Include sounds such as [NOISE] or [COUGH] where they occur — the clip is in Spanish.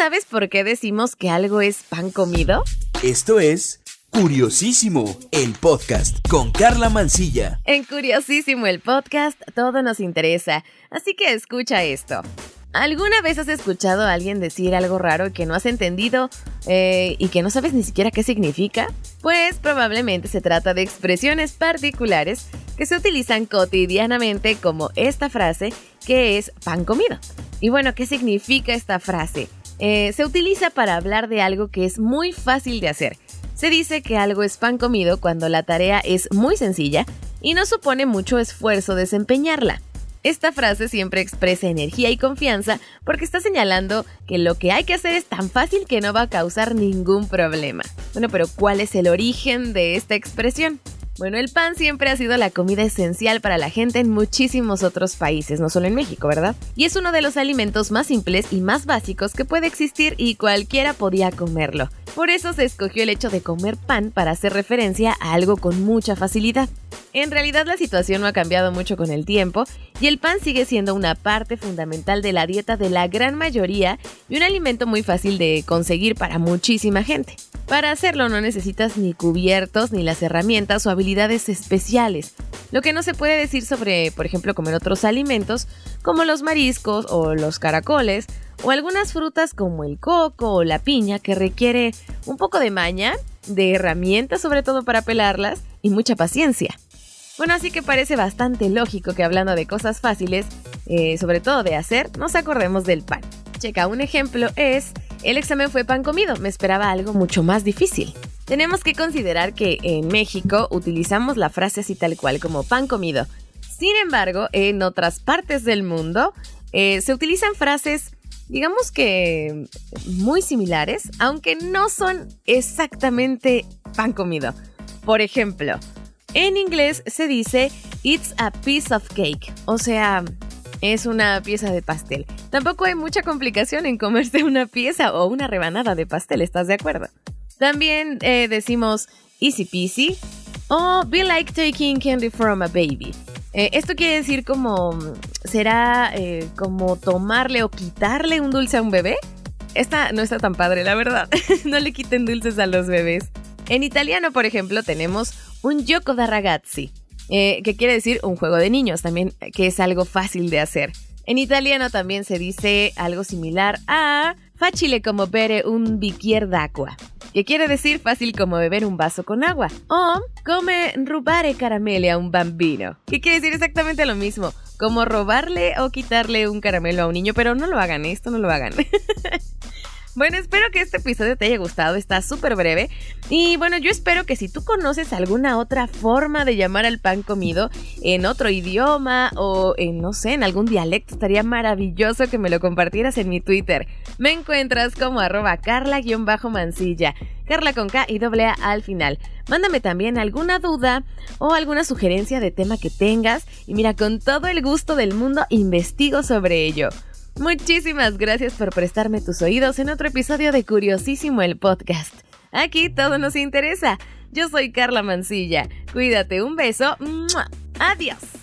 sabes por qué decimos que algo es pan comido? Esto es Curiosísimo, el podcast con Carla Mancilla. En Curiosísimo, el podcast, todo nos interesa, así que escucha esto. ¿Alguna vez has escuchado a alguien decir algo raro que no has entendido eh, y que no sabes ni siquiera qué significa? Pues probablemente se trata de expresiones particulares que se utilizan cotidianamente como esta frase que es pan comido. Y bueno, ¿qué significa esta frase? Eh, se utiliza para hablar de algo que es muy fácil de hacer. Se dice que algo es pan comido cuando la tarea es muy sencilla y no supone mucho esfuerzo desempeñarla. Esta frase siempre expresa energía y confianza porque está señalando que lo que hay que hacer es tan fácil que no va a causar ningún problema. Bueno, pero ¿cuál es el origen de esta expresión? Bueno, el pan siempre ha sido la comida esencial para la gente en muchísimos otros países, no solo en México, ¿verdad? Y es uno de los alimentos más simples y más básicos que puede existir y cualquiera podía comerlo. Por eso se escogió el hecho de comer pan para hacer referencia a algo con mucha facilidad. En realidad la situación no ha cambiado mucho con el tiempo y el pan sigue siendo una parte fundamental de la dieta de la gran mayoría y un alimento muy fácil de conseguir para muchísima gente. Para hacerlo no necesitas ni cubiertos ni las herramientas o habilidades especiales, lo que no se puede decir sobre, por ejemplo, comer otros alimentos como los mariscos o los caracoles o algunas frutas como el coco o la piña que requiere un poco de maña, de herramientas sobre todo para pelarlas y mucha paciencia. Bueno, así que parece bastante lógico que hablando de cosas fáciles, eh, sobre todo de hacer, nos acordemos del pan. Checa, un ejemplo es, el examen fue pan comido, me esperaba algo mucho más difícil. Tenemos que considerar que en México utilizamos la frase así tal cual como pan comido. Sin embargo, en otras partes del mundo eh, se utilizan frases, digamos que muy similares, aunque no son exactamente pan comido. Por ejemplo, en inglés se dice It's a piece of cake, o sea, es una pieza de pastel. Tampoco hay mucha complicación en comerse [LAUGHS] una pieza o una rebanada de pastel, ¿estás de acuerdo? También eh, decimos easy peasy o be like taking candy from a baby. Eh, esto quiere decir como, ¿será eh, como tomarle o quitarle un dulce a un bebé? Esta no está tan padre, la verdad. [LAUGHS] no le quiten dulces a los bebés. En italiano, por ejemplo, tenemos un gioco da ragazzi, eh, que quiere decir un juego de niños, también que es algo fácil de hacer. En italiano también se dice algo similar a facile como bere un bicchier d'acqua, que quiere decir fácil como beber un vaso con agua, o come rubare caramele a un bambino, que quiere decir exactamente lo mismo, como robarle o quitarle un caramelo a un niño, pero no lo hagan, esto no lo hagan. [LAUGHS] Bueno, espero que este episodio te haya gustado, está súper breve. Y bueno, yo espero que si tú conoces alguna otra forma de llamar al pan comido en otro idioma o en, no sé, en algún dialecto, estaría maravilloso que me lo compartieras en mi Twitter. Me encuentras como arroba carla-mancilla. Carla con K y doble A al final. Mándame también alguna duda o alguna sugerencia de tema que tengas y mira, con todo el gusto del mundo investigo sobre ello. Muchísimas gracias por prestarme tus oídos en otro episodio de Curiosísimo el podcast. Aquí todo nos interesa. Yo soy Carla Mancilla. Cuídate, un beso. Adiós.